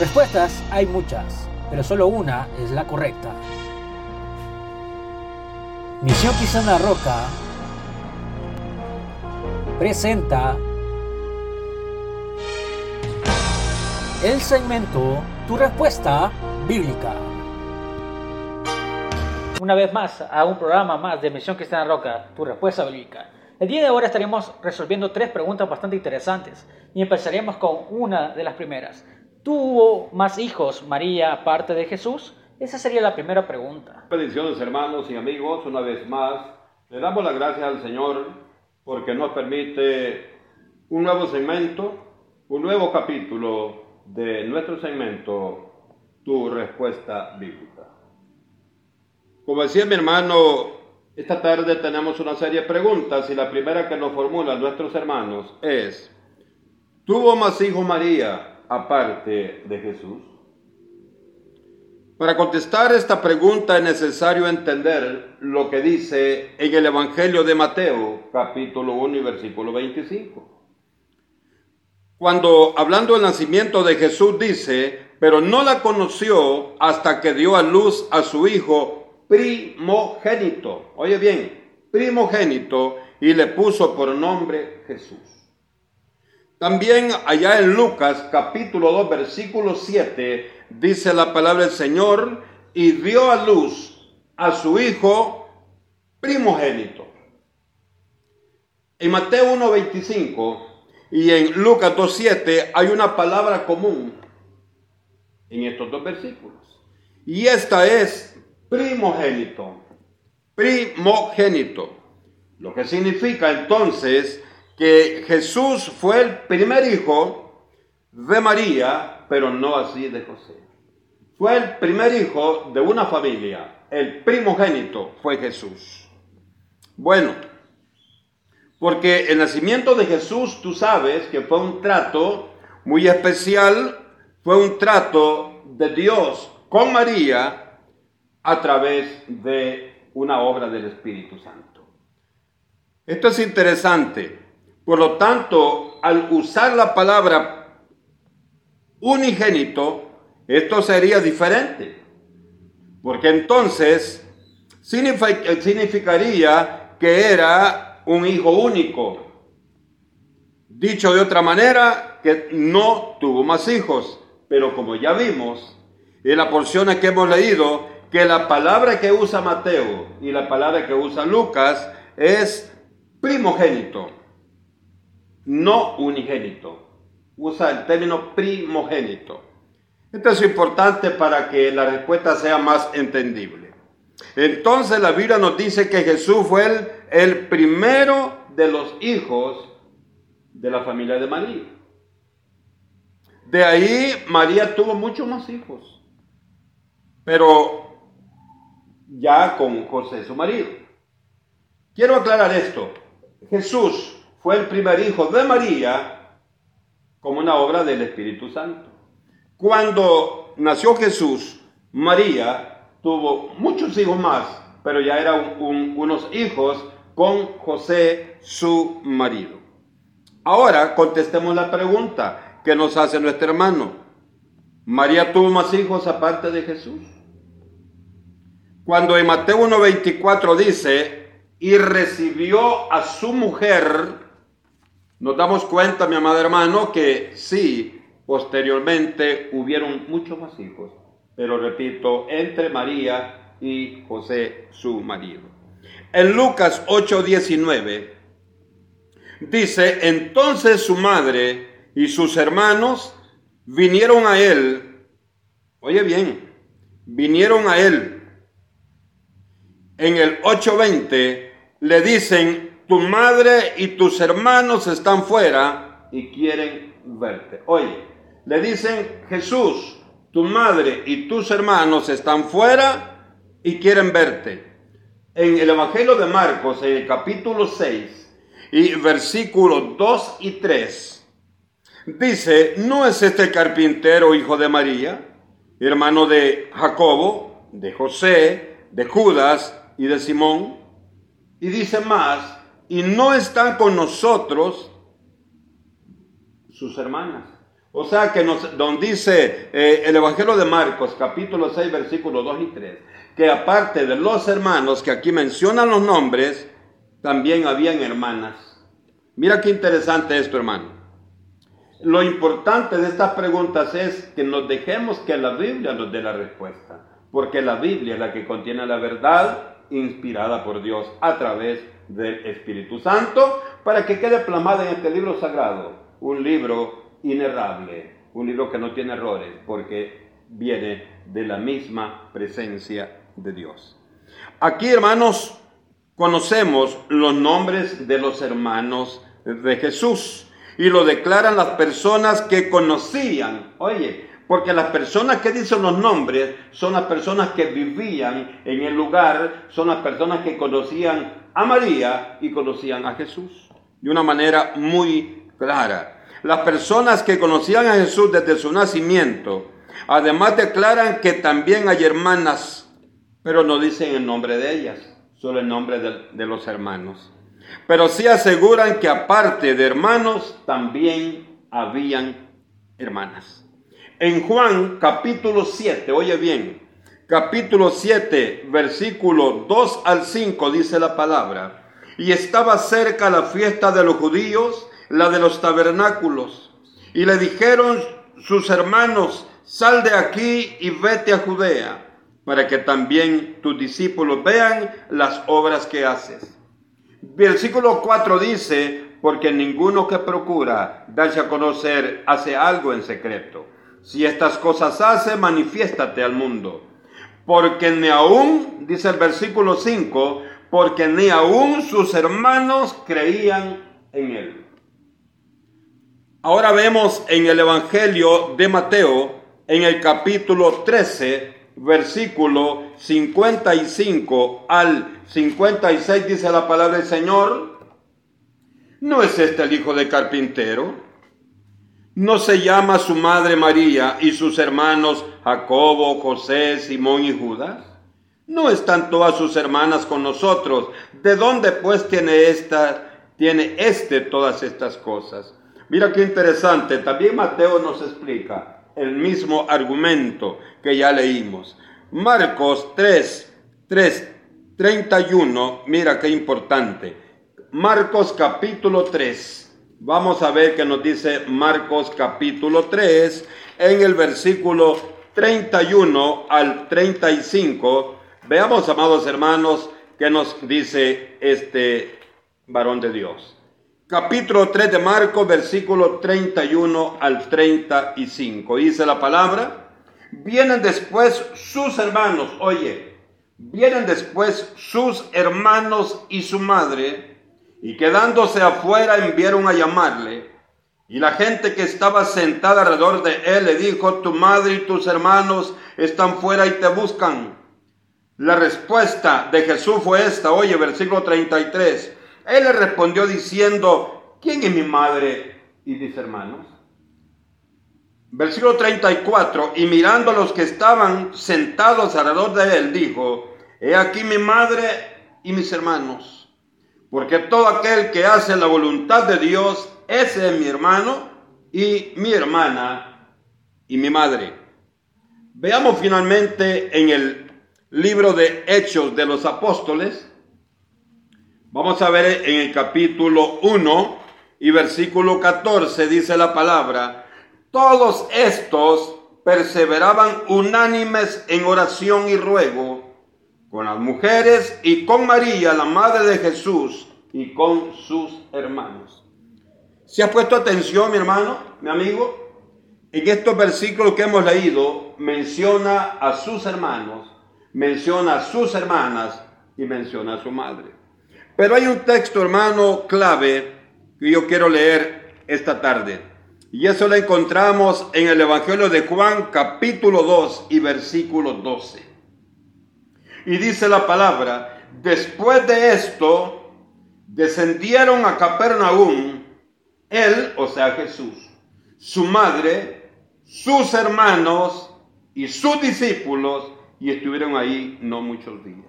Respuestas hay muchas, pero solo una es la correcta. Misión Quizana Roca presenta el segmento Tu respuesta bíblica. Una vez más a un programa más de Misión Cristiana Roca, Tu respuesta bíblica. El día de ahora estaremos resolviendo tres preguntas bastante interesantes y empezaremos con una de las primeras. ¿Tuvo más hijos María aparte de Jesús? Esa sería la primera pregunta. Bendiciones hermanos y amigos, una vez más, le damos las gracias al Señor porque nos permite un nuevo segmento, un nuevo capítulo de nuestro segmento, Tu Respuesta Bíblica. Como decía mi hermano, esta tarde tenemos una serie de preguntas y la primera que nos formulan nuestros hermanos es, ¿tuvo más hijos María aparte de Jesús? Para contestar esta pregunta es necesario entender lo que dice en el Evangelio de Mateo, capítulo 1 y versículo 25. Cuando hablando del nacimiento de Jesús dice, pero no la conoció hasta que dio a luz a su hijo primogénito. Oye bien, primogénito y le puso por nombre Jesús. También allá en Lucas capítulo 2 versículo 7 dice la palabra del Señor, y dio a luz a su hijo primogénito. En Mateo 1.25 y en Lucas 2.7 hay una palabra común en estos dos versículos. Y esta es primogénito. Primogénito. Lo que significa entonces que Jesús fue el primer hijo de María, pero no así de José. Fue el primer hijo de una familia. El primogénito fue Jesús. Bueno, porque el nacimiento de Jesús, tú sabes que fue un trato muy especial, fue un trato de Dios con María a través de una obra del Espíritu Santo. Esto es interesante. Por lo tanto, al usar la palabra unigénito, esto sería diferente, porque entonces significaría que era un hijo único. Dicho de otra manera, que no tuvo más hijos, pero como ya vimos en las porciones que hemos leído, que la palabra que usa Mateo y la palabra que usa Lucas es primogénito, no unigénito. Usa el término primogénito. Esto es importante para que la respuesta sea más entendible. Entonces la Biblia nos dice que Jesús fue el, el primero de los hijos de la familia de María. De ahí María tuvo muchos más hijos, pero ya con José su marido. Quiero aclarar esto. Jesús fue el primer hijo de María como una obra del Espíritu Santo. Cuando nació Jesús, María tuvo muchos hijos más, pero ya eran unos hijos con José, su marido. Ahora contestemos la pregunta que nos hace nuestro hermano. ¿María tuvo más hijos aparte de Jesús? Cuando en Mateo 1.24 dice, y recibió a su mujer, nos damos cuenta, mi amado hermano, que sí, Posteriormente hubieron muchos más hijos, pero repito, entre María y José, su marido. En Lucas 8:19 dice, entonces su madre y sus hermanos vinieron a él, oye bien, vinieron a él. En el 8:20 le dicen, tu madre y tus hermanos están fuera y quieren verte. Oye, le dicen, Jesús, tu madre y tus hermanos están fuera y quieren verte. En el Evangelio de Marcos, en el capítulo 6 y versículos 2 y 3, dice, ¿no es este carpintero hijo de María, hermano de Jacobo, de José, de Judas y de Simón? Y dice más, y no están con nosotros sus hermanas. O sea que nos, donde dice eh, el Evangelio de Marcos, capítulo 6, versículos 2 y 3, que aparte de los hermanos que aquí mencionan los nombres, también habían hermanas. Mira qué interesante esto, hermano. Lo importante de estas preguntas es que nos dejemos que la Biblia nos dé la respuesta, porque la Biblia es la que contiene la verdad inspirada por Dios a través del Espíritu Santo para que quede plasmada en este libro sagrado, un libro inerrable, un libro que no tiene errores, porque viene de la misma presencia de Dios. Aquí, hermanos, conocemos los nombres de los hermanos de Jesús y lo declaran las personas que conocían. Oye, porque las personas que dicen los nombres son las personas que vivían en el lugar, son las personas que conocían a María y conocían a Jesús de una manera muy clara. Las personas que conocían a Jesús desde su nacimiento, además declaran que también hay hermanas, pero no dicen el nombre de ellas, solo el nombre de, los hermanos. Pero sí aseguran que aparte de hermanos, también habían hermanas. En Juan capítulo 7, oye bien, capítulo 7, versículo 2 al 5 dice la palabra, y estaba cerca la fiesta de los judíos, la de los tabernáculos. Y le dijeron sus hermanos, sal de aquí y vete a Judea, para que también tus discípulos vean las obras que haces. Versículo 4 dice, porque ninguno que procura darse a conocer hace algo en secreto. Si estas cosas hace, manifiéstate al mundo. Porque ni aún, dice el versículo 5, porque ni aún sus hermanos creían en él. Ahora vemos en el Evangelio de Mateo, en el capítulo 13, versículo 55 al 56, dice la palabra del Señor, ¿no es este el hijo de carpintero? ¿No se llama su madre María y sus hermanos Jacobo, José, Simón y Judas? ¿No están todas sus hermanas con nosotros? ¿De dónde pues tiene esta, tiene este todas estas cosas? Mira qué interesante, también Mateo nos explica el mismo argumento que ya leímos. Marcos 3, 3, 31, mira qué importante. Marcos capítulo 3. Vamos a ver qué nos dice Marcos capítulo 3 en el versículo 31 al 35. Veamos, amados hermanos, qué nos dice este varón de Dios capítulo 3 de Marcos, versículo 31 al 35. Dice la palabra, vienen después sus hermanos, oye, vienen después sus hermanos y su madre, y quedándose afuera enviaron a llamarle. Y la gente que estaba sentada alrededor de él le dijo, tu madre y tus hermanos están fuera y te buscan. La respuesta de Jesús fue esta, oye, versículo 33. Él le respondió diciendo, ¿quién es mi madre y mis hermanos? Versículo 34, y mirando a los que estaban sentados alrededor de él, dijo, he aquí mi madre y mis hermanos, porque todo aquel que hace la voluntad de Dios, ese es mi hermano y mi hermana y mi madre. Veamos finalmente en el libro de Hechos de los Apóstoles, Vamos a ver en el capítulo 1 y versículo 14 dice la palabra, todos estos perseveraban unánimes en oración y ruego con las mujeres y con María, la madre de Jesús, y con sus hermanos. ¿Se ha puesto atención, mi hermano, mi amigo? En estos versículos que hemos leído, menciona a sus hermanos, menciona a sus hermanas y menciona a su madre. Pero hay un texto, hermano, clave que yo quiero leer esta tarde. Y eso lo encontramos en el Evangelio de Juan capítulo 2 y versículo 12. Y dice la palabra, después de esto, descendieron a Capernaum, él, o sea Jesús, su madre, sus hermanos y sus discípulos, y estuvieron ahí no muchos días.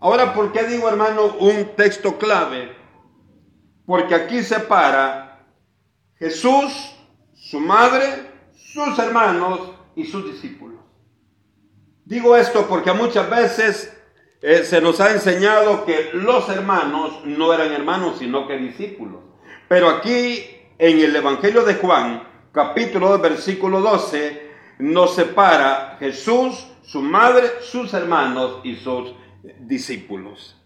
Ahora, ¿por qué digo, hermano, un texto clave? Porque aquí se para Jesús, su madre, sus hermanos y sus discípulos. Digo esto porque muchas veces eh, se nos ha enseñado que los hermanos no eran hermanos, sino que discípulos. Pero aquí en el Evangelio de Juan, capítulo 2, versículo 12, nos separa Jesús, su madre, sus hermanos y sus discípulos.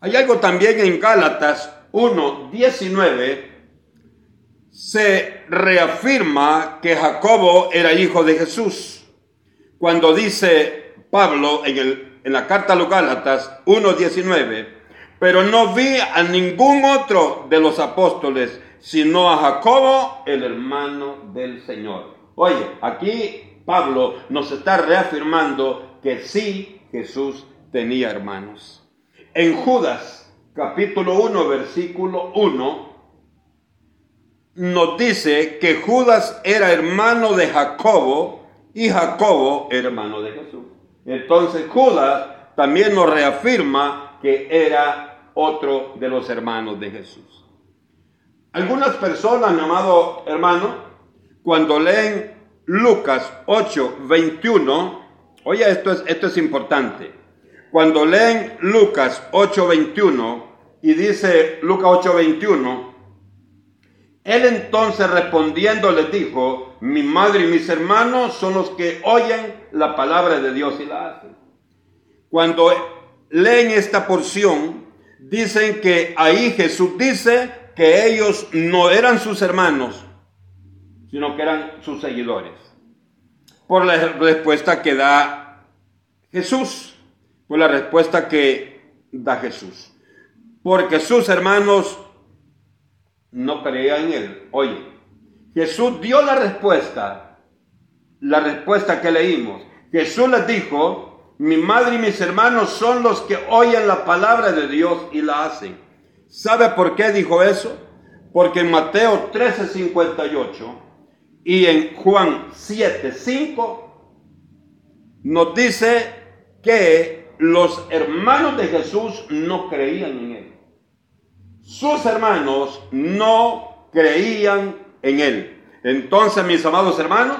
Hay algo también en Gálatas 1, 19, se reafirma que Jacobo era hijo de Jesús. Cuando dice Pablo en, el, en la carta a los Gálatas 1.19, pero no vi a ningún otro de los apóstoles, sino a Jacobo, el hermano del Señor. Oye, aquí Pablo nos está reafirmando que sí Jesús tenía hermanos. En Judas, capítulo 1, versículo 1, nos dice que Judas era hermano de Jacobo y Jacobo hermano de Jesús. Entonces Judas también nos reafirma que era otro de los hermanos de Jesús. Algunas personas, mi amado hermano, cuando leen Lucas 8, 21, oye, esto es, esto es importante. Cuando leen Lucas 8, 21 y dice Lucas 8, 21, él entonces respondiendo les dijo, mi madre y mis hermanos son los que oyen la palabra de Dios y la hacen. Cuando leen esta porción, dicen que ahí Jesús dice que ellos no eran sus hermanos, sino que eran sus seguidores. Por la respuesta que da Jesús, por la respuesta que da Jesús. Porque sus hermanos no creía en él. Oye, Jesús dio la respuesta, la respuesta que leímos. Jesús les dijo, mi madre y mis hermanos son los que oyen la palabra de Dios y la hacen. ¿Sabe por qué dijo eso? Porque en Mateo 13:58 y en Juan 7:5 nos dice que los hermanos de Jesús no creían en él sus hermanos no creían en él. Entonces, mis amados hermanos,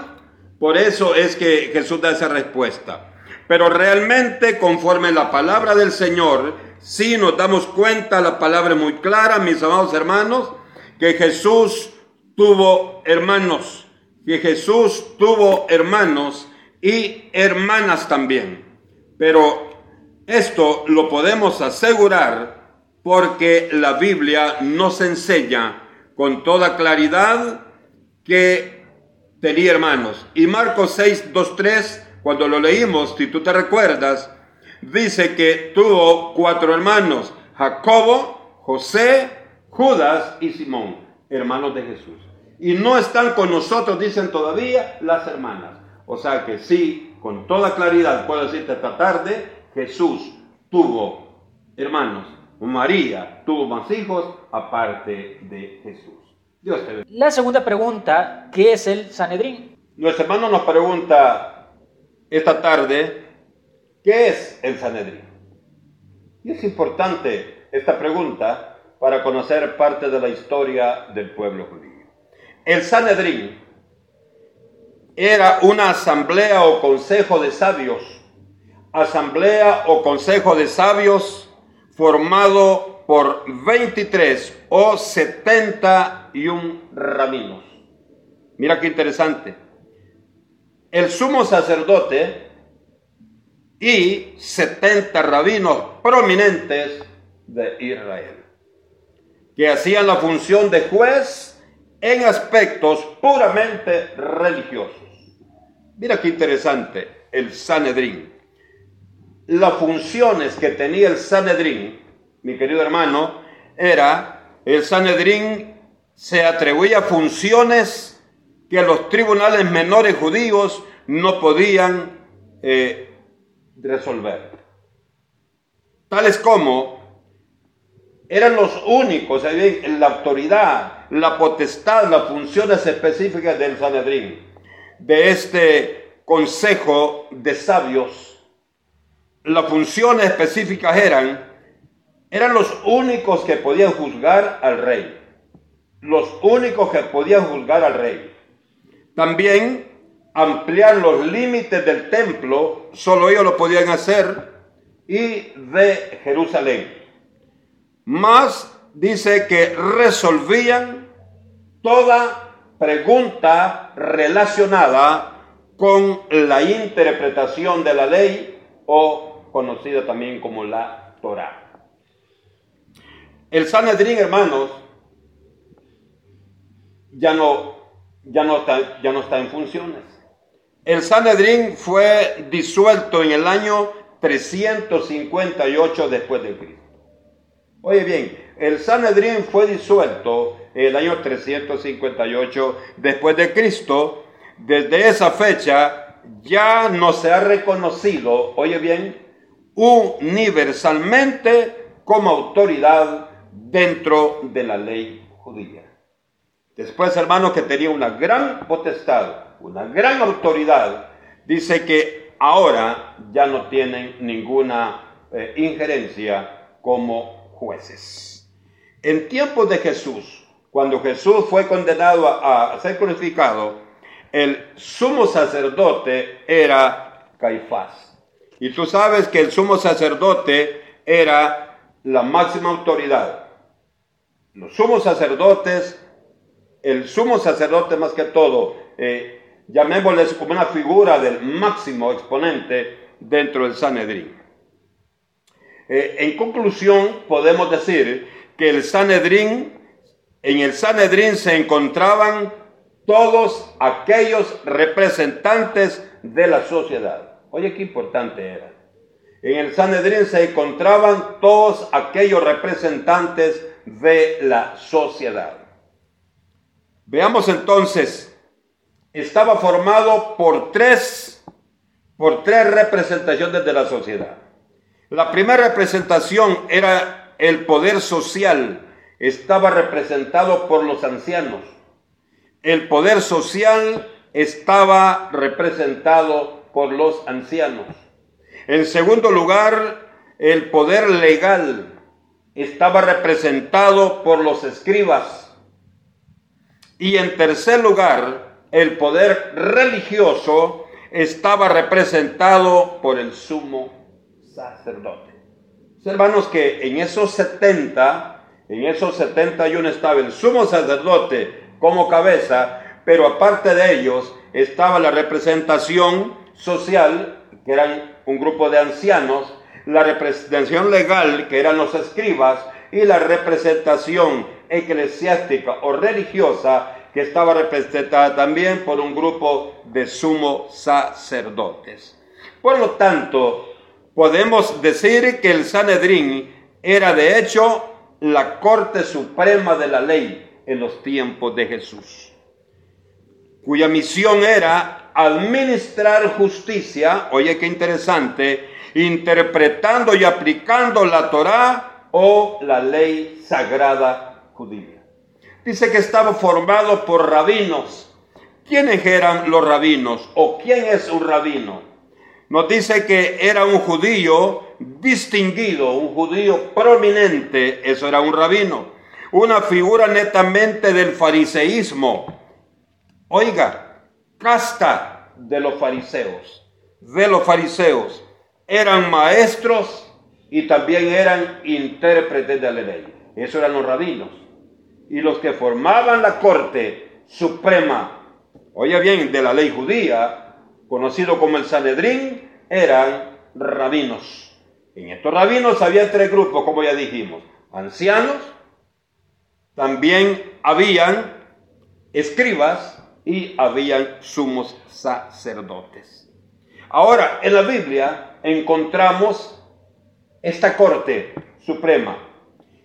por eso es que Jesús da esa respuesta. Pero realmente, conforme la palabra del Señor, si nos damos cuenta, la palabra muy clara, mis amados hermanos, que Jesús tuvo hermanos, que Jesús tuvo hermanos y hermanas también. Pero esto lo podemos asegurar porque la Biblia nos enseña con toda claridad que tenía hermanos. Y Marcos 6, 2, 3, cuando lo leímos, si tú te recuerdas, dice que tuvo cuatro hermanos, Jacobo, José, Judas y Simón, hermanos de Jesús. Y no están con nosotros, dicen todavía, las hermanas. O sea que sí, con toda claridad puedo decirte esta tarde, Jesús tuvo hermanos María tuvo más hijos aparte de Jesús. Dios te La segunda pregunta, ¿qué es el Sanedrín? Nuestro hermano nos pregunta esta tarde, ¿qué es el Sanedrín? Y es importante esta pregunta para conocer parte de la historia del pueblo judío. El Sanedrín era una asamblea o consejo de sabios, asamblea o consejo de sabios formado por 23 o 71 rabinos. Mira qué interesante. El sumo sacerdote y 70 rabinos prominentes de Israel, que hacían la función de juez en aspectos puramente religiosos. Mira qué interesante el Sanedrín las funciones que tenía el Sanedrín, mi querido hermano, era, el Sanedrín se atribuía funciones que los tribunales menores judíos no podían eh, resolver. Tales como eran los únicos, la autoridad, la potestad, las funciones específicas del Sanedrín, de este consejo de sabios las funciones específicas eran, eran los únicos que podían juzgar al rey. Los únicos que podían juzgar al rey. También ampliar los límites del templo, solo ellos lo podían hacer, y de Jerusalén. Más dice que resolvían toda pregunta relacionada con la interpretación de la ley o conocida también como la Torah. El Sanedrín, hermanos, ya no, ya no, está, ya no está en funciones. El Sanedrín fue disuelto en el año 358 después de Cristo. Oye bien, el Sanedrín fue disuelto en el año 358 después de Cristo. Desde esa fecha ya no se ha reconocido, oye bien, universalmente como autoridad dentro de la ley judía. Después, hermano, que tenía una gran potestad, una gran autoridad, dice que ahora ya no tienen ninguna eh, injerencia como jueces. En tiempos de Jesús, cuando Jesús fue condenado a, a ser crucificado, el sumo sacerdote era Caifás. Y tú sabes que el sumo sacerdote era la máxima autoridad. Los sumos sacerdotes, el sumo sacerdote más que todo, eh, llamémosles como una figura del máximo exponente dentro del Sanedrín. Eh, en conclusión, podemos decir que el Sanedrín, en el Sanedrín se encontraban todos aquellos representantes de la sociedad. Oye, qué importante era. En el Sanedrín se encontraban todos aquellos representantes de la sociedad. Veamos entonces, estaba formado por tres, por tres representaciones de la sociedad. La primera representación era el poder social, estaba representado por los ancianos. El poder social estaba representado por los ancianos. En segundo lugar, el poder legal estaba representado por los escribas. Y en tercer lugar, el poder religioso estaba representado por el sumo sacerdote. Hermanos, que en esos 70, en esos 71 estaba el sumo sacerdote como cabeza, pero aparte de ellos estaba la representación social, que eran un grupo de ancianos, la representación legal, que eran los escribas, y la representación eclesiástica o religiosa, que estaba representada también por un grupo de sumos sacerdotes. Por lo tanto, podemos decir que el Sanedrín era de hecho la Corte Suprema de la Ley en los tiempos de Jesús, cuya misión era administrar justicia, oye qué interesante, interpretando y aplicando la Torá o la ley sagrada judía. Dice que estaba formado por rabinos. ¿Quiénes eran los rabinos o quién es un rabino? Nos dice que era un judío distinguido, un judío prominente, eso era un rabino, una figura netamente del fariseísmo. Oiga, casta de los fariseos, de los fariseos, eran maestros y también eran intérpretes de la ley. Eso eran los rabinos. Y los que formaban la corte suprema, oye bien, de la ley judía, conocido como el Sanedrín, eran rabinos. En estos rabinos había tres grupos, como ya dijimos, ancianos, también habían escribas y habían sumos sacerdotes. Ahora, en la Biblia encontramos esta corte suprema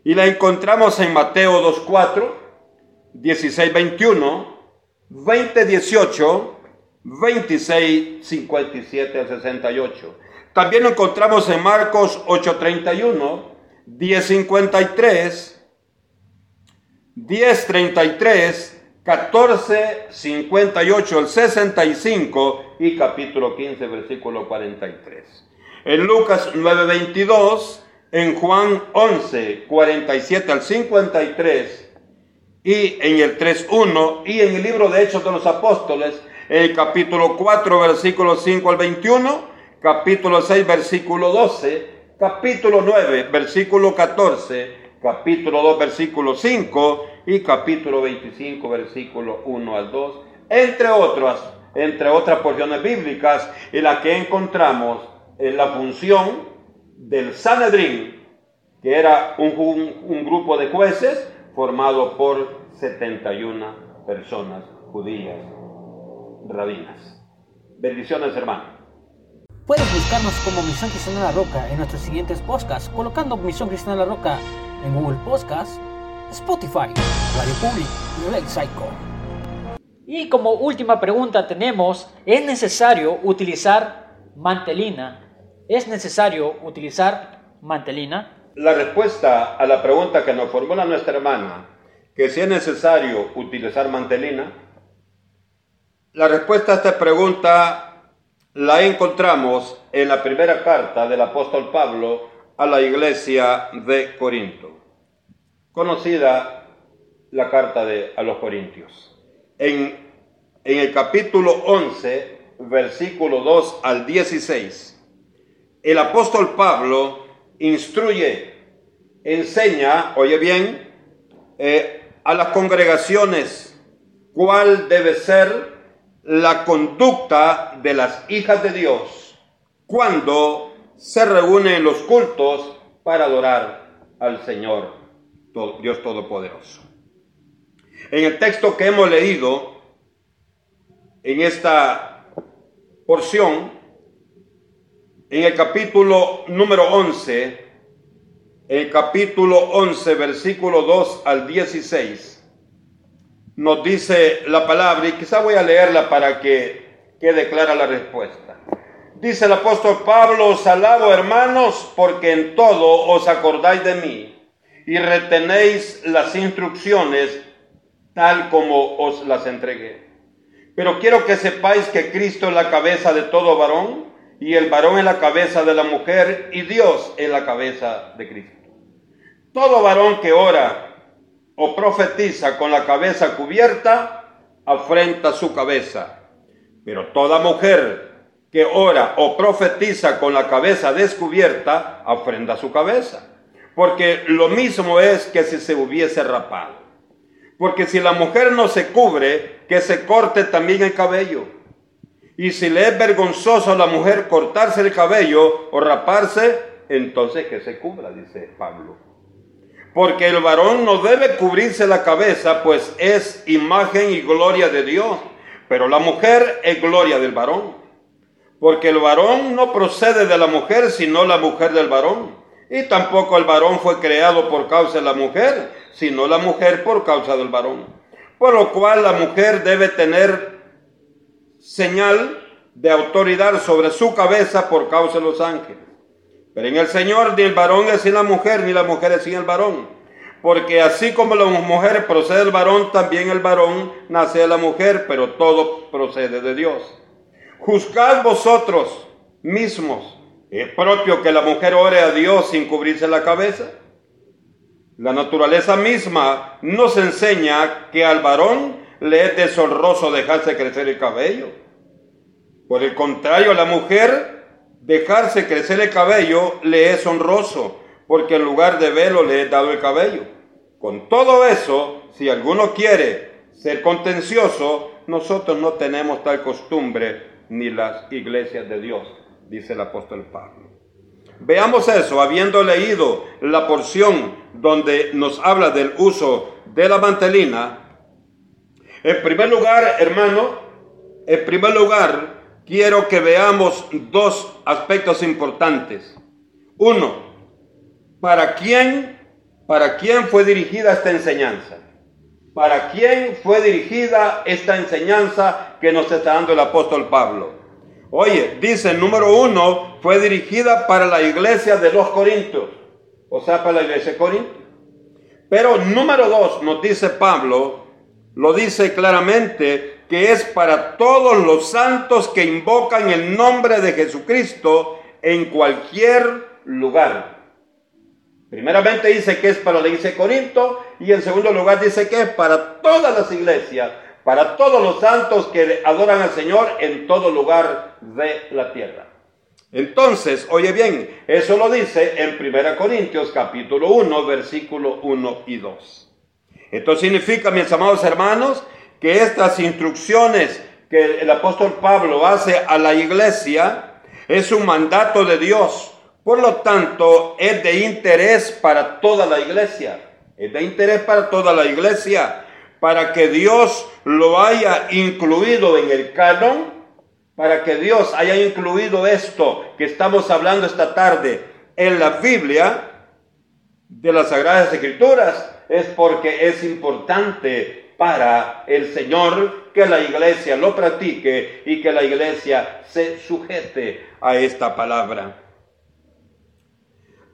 y la encontramos en Mateo 2.4, 16.21, 20.18, 26.57 al 68. También lo encontramos en Marcos 8.31, 10.53, 10.33, 14, 58 al 65 y capítulo 15, versículo 43. En Lucas 9, 22, en Juan 11, 47 al 53 y en el 3.1 y en el libro de Hechos de los Apóstoles, en el capítulo 4, versículo 5 al 21, capítulo 6, versículo 12, capítulo 9, versículo 14, capítulo 2, versículo 5 y capítulo 25, versículo 1 al 2, entre otras, entre otras porciones bíblicas en las que encontramos en la función del Sanedrín, que era un, un grupo de jueces formado por 71 personas judías, rabinas. Bendiciones, hermano. Puedes buscarnos como Misión Cristiana La Roca en nuestros siguientes podcasts, colocando Misión Cristiana La Roca en Google Podcasts, Spotify, Radio Public y Red Psycho. Y como última pregunta tenemos, ¿es necesario utilizar mantelina? ¿Es necesario utilizar mantelina? La respuesta a la pregunta que nos formula nuestra hermana, que si es necesario utilizar mantelina, la respuesta a esta pregunta la encontramos en la primera carta del apóstol Pablo a la iglesia de Corinto, conocida la carta de, a los Corintios. En, en el capítulo 11, versículo 2 al 16, el apóstol Pablo instruye, enseña, oye bien, eh, a las congregaciones cuál debe ser la conducta de las hijas de Dios cuando se reúnen en los cultos para adorar al Señor Dios Todopoderoso. En el texto que hemos leído, en esta porción, en el capítulo número 11, el capítulo 11, versículo 2 al 16, nos dice la palabra, y quizá voy a leerla para que quede clara la respuesta. Dice el apóstol Pablo, os alabo hermanos, porque en todo os acordáis de mí y retenéis las instrucciones tal como os las entregué. Pero quiero que sepáis que Cristo es la cabeza de todo varón y el varón en la cabeza de la mujer y Dios en la cabeza de Cristo. Todo varón que ora o profetiza con la cabeza cubierta, afrenta su cabeza. Pero toda mujer que ora o profetiza con la cabeza descubierta, afrenta su cabeza. Porque lo mismo es que si se hubiese rapado. Porque si la mujer no se cubre, que se corte también el cabello y si le es vergonzoso a la mujer cortarse el cabello o raparse, entonces que se cubra, dice Pablo. Porque el varón no debe cubrirse la cabeza, pues es imagen y gloria de Dios. Pero la mujer es gloria del varón. Porque el varón no procede de la mujer, sino la mujer del varón. Y tampoco el varón fue creado por causa de la mujer, sino la mujer por causa del varón. Por lo cual la mujer debe tener señal de autoridad sobre su cabeza por causa de los ángeles. Pero en el Señor ni el varón es sin la mujer, ni la mujer es sin el varón. Porque así como la mujer procede del varón, también el varón nace de la mujer, pero todo procede de Dios. Juzgad vosotros mismos. ¿Es propio que la mujer ore a Dios sin cubrirse la cabeza? La naturaleza misma nos enseña que al varón le es deshonroso dejarse crecer el cabello. Por el contrario, a la mujer dejarse crecer el cabello le es honroso, porque en lugar de velo le he dado el cabello. Con todo eso, si alguno quiere ser contencioso, nosotros no tenemos tal costumbre ni las iglesias de Dios, dice el apóstol Pablo. Veamos eso, habiendo leído la porción donde nos habla del uso de la mantelina, en primer lugar, hermano, en primer lugar, quiero que veamos dos aspectos importantes. Uno, ¿para quién, para quién fue dirigida esta enseñanza? ¿Para quién fue dirigida esta enseñanza que nos está dando el apóstol Pablo? Oye, dice, número uno, fue dirigida para la iglesia de los Corintios, o sea, para la iglesia de Corinto. Pero número dos, nos dice Pablo, lo dice claramente que es para todos los santos que invocan el nombre de Jesucristo en cualquier lugar. Primeramente dice que es para la iglesia de Corinto y en segundo lugar dice que es para todas las iglesias, para todos los santos que adoran al Señor en todo lugar de la tierra. Entonces, oye bien, eso lo dice en 1 Corintios capítulo 1, versículo 1 y 2. Esto significa, mis amados hermanos, que estas instrucciones que el apóstol Pablo hace a la iglesia es un mandato de Dios. Por lo tanto, es de interés para toda la iglesia. Es de interés para toda la iglesia. Para que Dios lo haya incluido en el canon. Para que Dios haya incluido esto que estamos hablando esta tarde en la Biblia de las Sagradas Escrituras. Es porque es importante para el Señor que la iglesia lo practique y que la iglesia se sujete a esta palabra.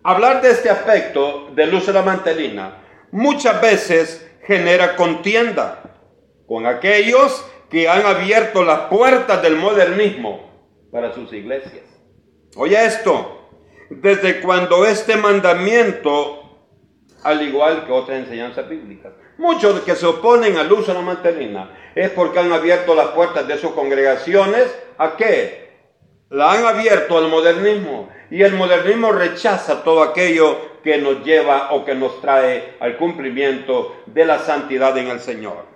Hablar de este aspecto del uso de la mantelina muchas veces genera contienda con aquellos que han abierto las puertas del modernismo para sus iglesias. Oye esto, desde cuando este mandamiento, al igual que otras enseñanzas bíblicas, Muchos que se oponen al uso de la mantelina es porque han abierto las puertas de sus congregaciones a qué? La han abierto al modernismo y el modernismo rechaza todo aquello que nos lleva o que nos trae al cumplimiento de la santidad en el Señor.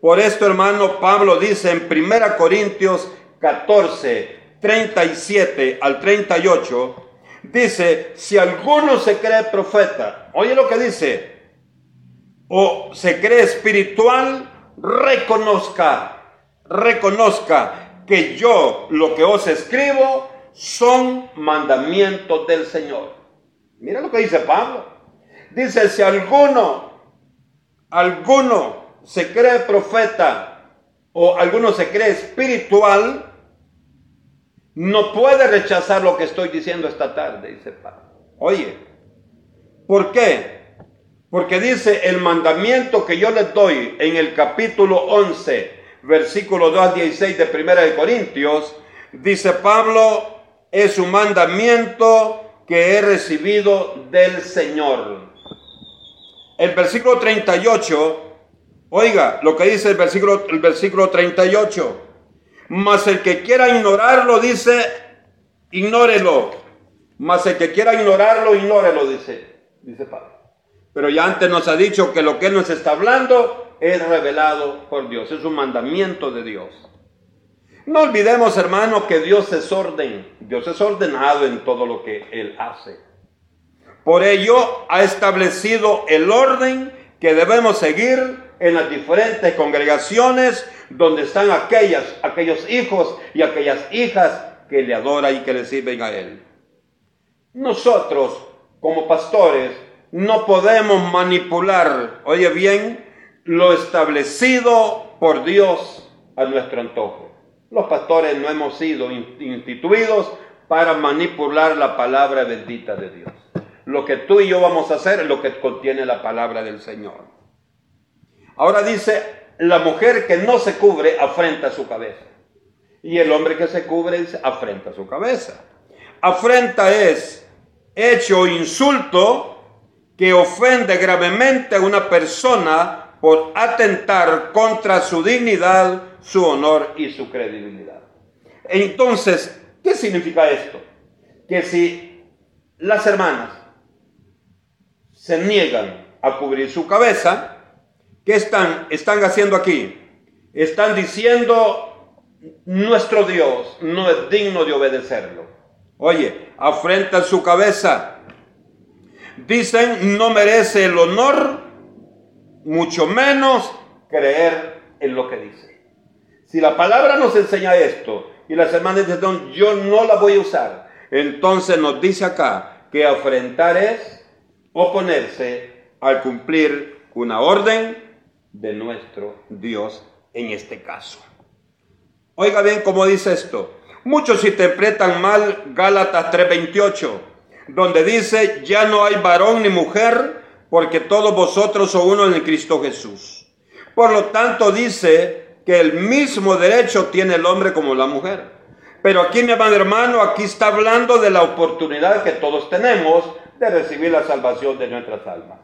Por esto, hermano, Pablo dice en 1 Corintios 14, 37 al 38, dice, si alguno se cree profeta, oye lo que dice, o se cree espiritual, reconozca, reconozca que yo lo que os escribo son mandamientos del Señor. Mira lo que dice Pablo. Dice, si alguno, alguno se cree profeta o alguno se cree espiritual, no puede rechazar lo que estoy diciendo esta tarde, dice Pablo. Oye, ¿por qué? Porque dice el mandamiento que yo les doy en el capítulo 11, versículo 2 al 16 de Primera de Corintios, dice Pablo, es un mandamiento que he recibido del Señor. El versículo 38, oiga lo que dice el versículo, el versículo 38, mas el que quiera ignorarlo dice, ignórelo, mas el que quiera ignorarlo, ignórelo, dice, dice Pablo. Pero ya antes nos ha dicho que lo que nos está hablando es revelado por Dios, es un mandamiento de Dios. No olvidemos, hermano, que Dios es orden. Dios es ordenado en todo lo que Él hace. Por ello ha establecido el orden que debemos seguir en las diferentes congregaciones donde están aquellas, aquellos hijos y aquellas hijas que le adoran y que le sirven a Él. Nosotros, como pastores, no podemos manipular, oye bien, lo establecido por Dios a nuestro antojo. Los pastores no hemos sido instituidos para manipular la palabra bendita de Dios. Lo que tú y yo vamos a hacer es lo que contiene la palabra del Señor. Ahora dice, la mujer que no se cubre afrenta su cabeza. Y el hombre que se cubre afrenta su cabeza. Afrenta es hecho insulto que ofende gravemente a una persona por atentar contra su dignidad, su honor y su credibilidad. Entonces, ¿qué significa esto? Que si las hermanas se niegan a cubrir su cabeza, ¿qué están, están haciendo aquí? Están diciendo, nuestro Dios no es digno de obedecerlo. Oye, afrentan su cabeza dicen no merece el honor, mucho menos creer en lo que dice. Si la palabra nos enseña esto y las hermanas dicen yo no la voy a usar, entonces nos dice acá que afrentar es oponerse al cumplir una orden de nuestro Dios en este caso. Oiga bien cómo dice esto. Muchos interpretan mal Gálatas 3:28 donde dice, ya no hay varón ni mujer, porque todos vosotros sois uno en Cristo Jesús. Por lo tanto dice que el mismo derecho tiene el hombre como la mujer. Pero aquí, mi hermano, hermano, aquí está hablando de la oportunidad que todos tenemos de recibir la salvación de nuestras almas.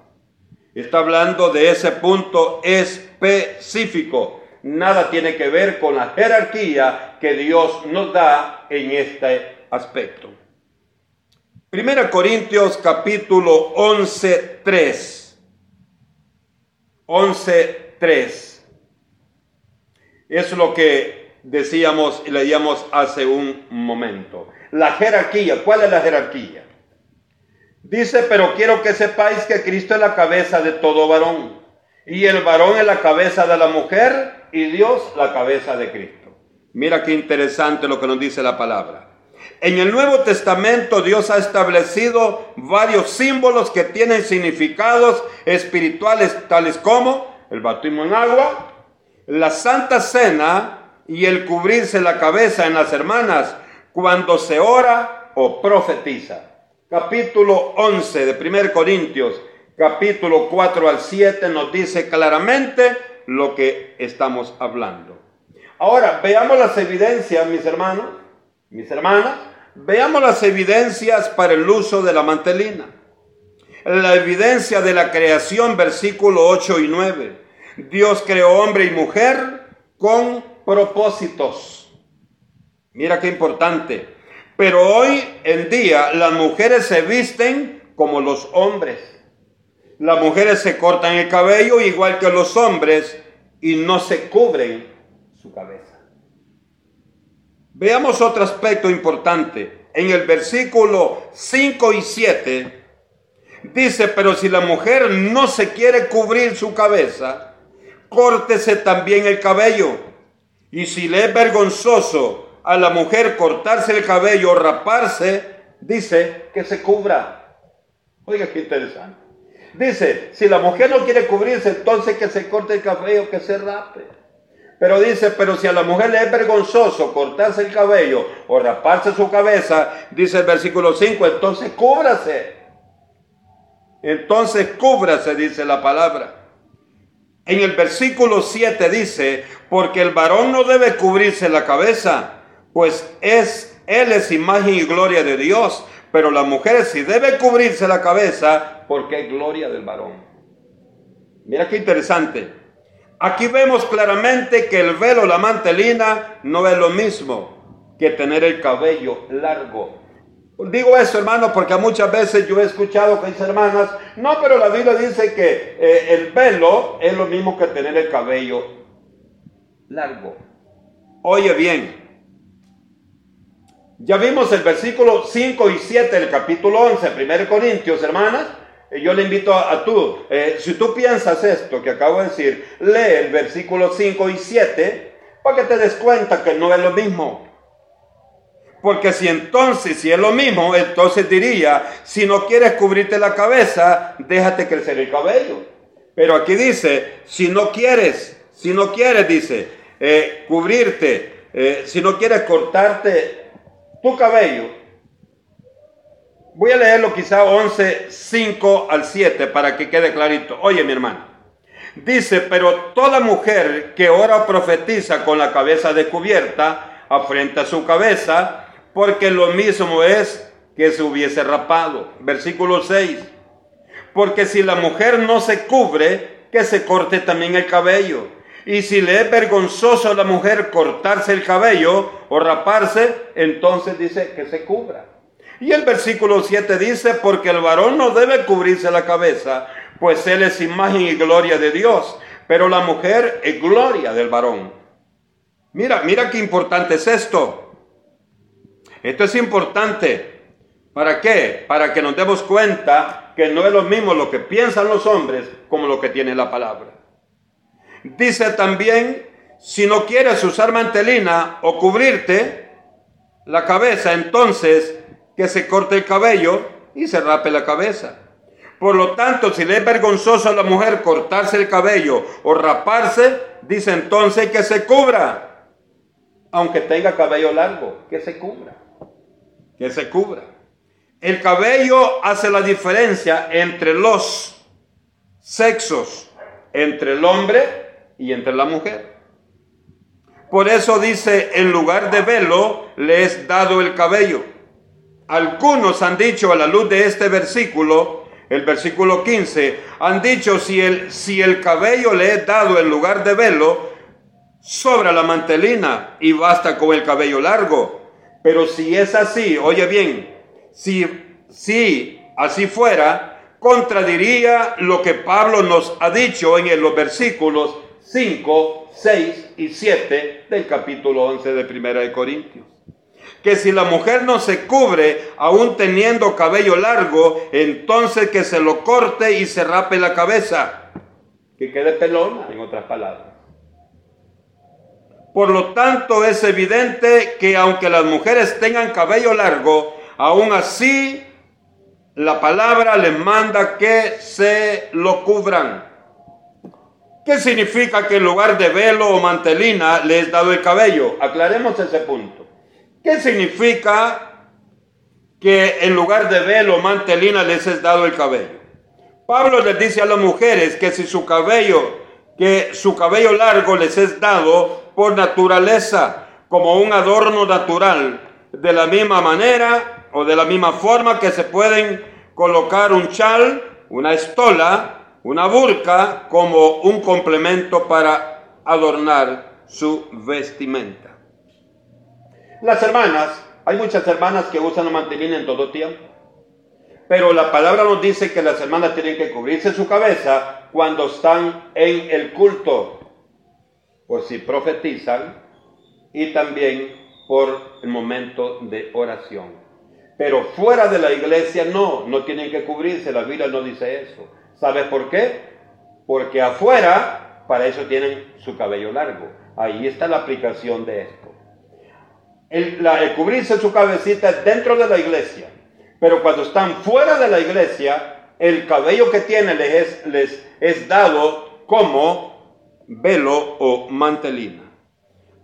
Está hablando de ese punto específico. Nada tiene que ver con la jerarquía que Dios nos da en este aspecto. Primera Corintios capítulo 11, 3. 11, 3. Es lo que decíamos y leíamos hace un momento. La jerarquía, ¿cuál es la jerarquía? Dice, pero quiero que sepáis que Cristo es la cabeza de todo varón. Y el varón es la cabeza de la mujer y Dios la cabeza de Cristo. Mira qué interesante lo que nos dice la palabra. En el Nuevo Testamento Dios ha establecido varios símbolos que tienen significados espirituales tales como el bautismo en agua, la Santa Cena y el cubrirse la cabeza en las hermanas cuando se ora o profetiza capítulo 11 de 1 Corintios, capítulo 4 al 7, nos dice claramente lo que estamos hablando. Ahora, veamos las evidencias, mis hermanos, mis hermanas, veamos las evidencias para el uso de la mantelina. La evidencia de la creación, versículo 8 y 9. Dios creó hombre y mujer con propósitos. Mira qué importante. Pero hoy en día las mujeres se visten como los hombres. Las mujeres se cortan el cabello igual que los hombres y no se cubren su cabeza. Veamos otro aspecto importante. En el versículo 5 y 7 dice, pero si la mujer no se quiere cubrir su cabeza, córtese también el cabello. Y si le es vergonzoso a la mujer cortarse el cabello o raparse, dice que se cubra. Oiga, qué interesante. Dice, si la mujer no quiere cubrirse, entonces que se corte el cabello, que se rape. Pero dice, pero si a la mujer le es vergonzoso cortarse el cabello o raparse su cabeza, dice el versículo 5, entonces cúbrase. Entonces cúbrase, dice la palabra. En el versículo 7 dice, porque el varón no debe cubrirse la cabeza, pues es, él es imagen y gloria de Dios, pero la mujer sí debe cubrirse la cabeza porque es gloria del varón. Mira qué interesante. Aquí vemos claramente que el velo, la mantelina, no es lo mismo que tener el cabello largo. Digo eso, hermano, porque muchas veces yo he escuchado que dicen hermanas, no, pero la Biblia dice que eh, el velo es lo mismo que tener el cabello largo. Oye bien, ya vimos el versículo 5 y 7 del capítulo 11, 1 Corintios, hermanas. Yo le invito a, tú, eh, si tú piensas esto que acabo de decir, lee el versículo 5 y 7 para que te des cuenta que no es lo mismo. Porque si entonces, si es lo mismo, entonces diría, si no quieres cubrirte la cabeza, déjate crecer el cabello. Pero aquí dice, si no quieres, si no quieres, dice, eh, cubrirte, eh, si no quieres cortarte tu cabello. Voy a leerlo quizá 11, 5 al 7 para que quede clarito. Oye mi hermano. Dice, pero toda mujer que ora profetiza con la cabeza descubierta, afrenta su cabeza, porque lo mismo es que se hubiese rapado. Versículo 6. Porque si la mujer no se cubre, que se corte también el cabello. Y si le es vergonzoso a la mujer cortarse el cabello o raparse, entonces dice que se cubra. Y el versículo 7 dice, porque el varón no debe cubrirse la cabeza, pues él es imagen y gloria de Dios, pero la mujer es gloria del varón. Mira, mira qué importante es esto. Esto es importante. ¿Para qué? Para que nos demos cuenta que no es lo mismo lo que piensan los hombres como lo que tiene la palabra. Dice también, si no quieres usar mantelina o cubrirte la cabeza, entonces que se corte el cabello y se rape la cabeza. Por lo tanto, si le es vergonzoso a la mujer cortarse el cabello o raparse, dice entonces que se cubra. Aunque tenga cabello largo, que se cubra. Que se cubra. El cabello hace la diferencia entre los sexos, entre el hombre y entre la mujer. Por eso dice, en lugar de velo, le es dado el cabello. Algunos han dicho a la luz de este versículo, el versículo 15, han dicho si el, si el cabello le es dado en lugar de velo, sobra la mantelina y basta con el cabello largo. Pero si es así, oye bien, si, si así fuera, contradiría lo que Pablo nos ha dicho en los versículos 5, 6 y 7 del capítulo 11 de Primera de Corintios. Que si la mujer no se cubre aún teniendo cabello largo, entonces que se lo corte y se rape la cabeza. Que quede pelona, en otras palabras. Por lo tanto, es evidente que aunque las mujeres tengan cabello largo, aún así la palabra les manda que se lo cubran. ¿Qué significa que en lugar de velo o mantelina les dado el cabello? Aclaremos ese punto. ¿Qué significa que en lugar de velo mantelina les es dado el cabello? Pablo les dice a las mujeres que si su cabello, que su cabello largo les es dado, por naturaleza como un adorno natural, de la misma manera o de la misma forma que se pueden colocar un chal, una estola, una burca como un complemento para adornar su vestimenta. Las hermanas, hay muchas hermanas que usan la mantelina en todo tiempo, pero la palabra nos dice que las hermanas tienen que cubrirse su cabeza cuando están en el culto, por si profetizan y también por el momento de oración. Pero fuera de la iglesia no, no tienen que cubrirse, la Biblia no dice eso. ¿Sabes por qué? Porque afuera, para eso tienen su cabello largo. Ahí está la aplicación de esto. El, la, cubrirse su cabecita dentro de la iglesia, pero cuando están fuera de la iglesia, el cabello que tienen les es, les es dado como velo o mantelina.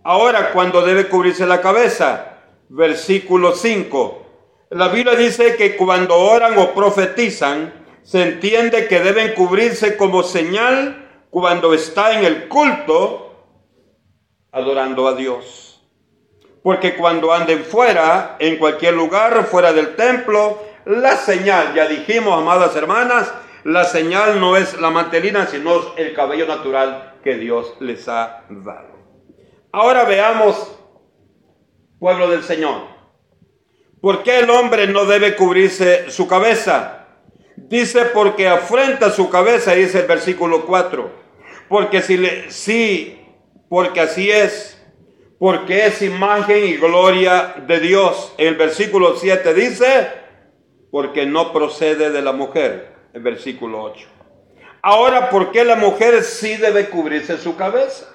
Ahora, cuando debe cubrirse la cabeza? Versículo 5. La Biblia dice que cuando oran o profetizan, se entiende que deben cubrirse como señal cuando está en el culto adorando a Dios. Porque cuando anden fuera, en cualquier lugar, fuera del templo, la señal, ya dijimos, amadas hermanas, la señal no es la mantelina, sino el cabello natural que Dios les ha dado. Ahora veamos, pueblo del Señor, ¿por qué el hombre no debe cubrirse su cabeza? Dice porque afrenta su cabeza, dice el versículo 4. Porque si le, sí, porque así es, porque es imagen y gloria de Dios. El versículo 7 dice, porque no procede de la mujer el versículo 8. Ahora, ¿por qué la mujer sí debe cubrirse su cabeza?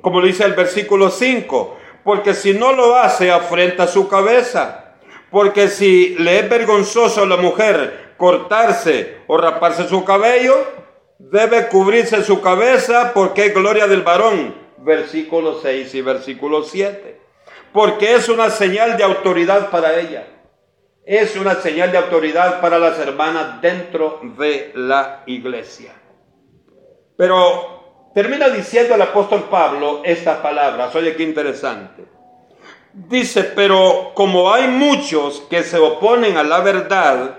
Como dice el versículo 5, porque si no lo hace, afrenta su cabeza. Porque si le es vergonzoso a la mujer cortarse o raparse su cabello, debe cubrirse su cabeza porque es gloria del varón. Versículo 6 y versículo 7. Porque es una señal de autoridad para ella es una señal de autoridad para las hermanas dentro de la iglesia. Pero termina diciendo el apóstol Pablo estas palabras, oye qué interesante. Dice, pero como hay muchos que se oponen a la verdad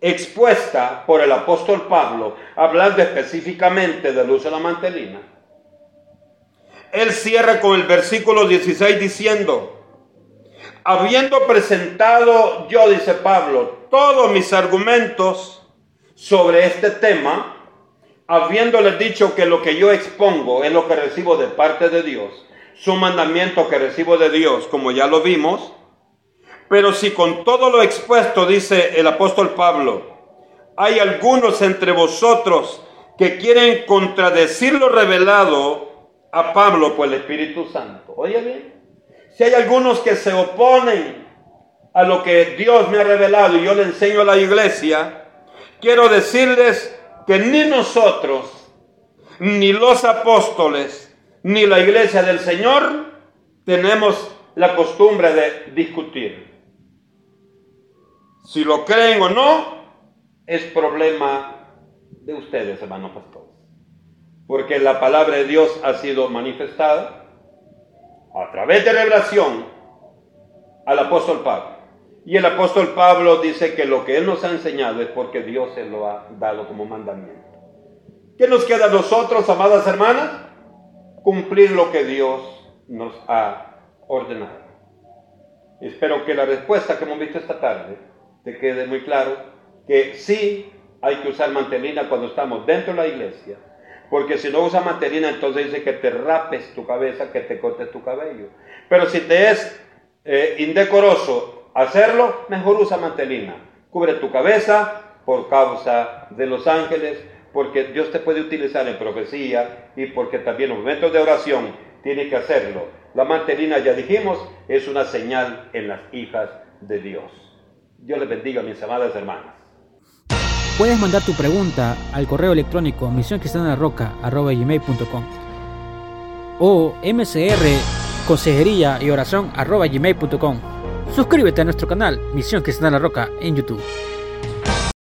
expuesta por el apóstol Pablo, hablando específicamente del uso de la mantelina, él cierra con el versículo 16 diciendo, habiendo presentado yo, dice Pablo, todos mis argumentos sobre este tema, habiéndoles dicho que lo que yo expongo es lo que recibo de parte de Dios, su mandamiento que recibo de Dios, como ya lo vimos, pero si con todo lo expuesto, dice el apóstol Pablo, hay algunos entre vosotros que quieren contradecir lo revelado a Pablo por el Espíritu Santo. Oye bien. Si hay algunos que se oponen a lo que Dios me ha revelado y yo le enseño a la iglesia, quiero decirles que ni nosotros, ni los apóstoles, ni la iglesia del Señor tenemos la costumbre de discutir. Si lo creen o no, es problema de ustedes, hermanos pastores. Porque la palabra de Dios ha sido manifestada a través de revelación al apóstol Pablo. Y el apóstol Pablo dice que lo que él nos ha enseñado es porque Dios se lo ha dado como mandamiento. ¿Qué nos queda a nosotros, amadas hermanas? Cumplir lo que Dios nos ha ordenado. Espero que la respuesta que hemos visto esta tarde te quede muy claro que sí hay que usar mantelina cuando estamos dentro de la iglesia, porque si no usas mantelina entonces dice que te rapes tu cabeza, que te cortes tu cabello. Pero si te es eh, indecoroso hacerlo, mejor usa mantelina. Cubre tu cabeza por causa de los ángeles, porque Dios te puede utilizar en profecía y porque también en momentos de oración tiene que hacerlo. La mantelina, ya dijimos, es una señal en las hijas de Dios. Dios les bendiga, mis amadas hermanas. Puedes mandar tu pregunta al correo electrónico misioncristianarroca.com o mcr consejería y oración Suscríbete a nuestro canal Misión Cristiana La Roca en YouTube.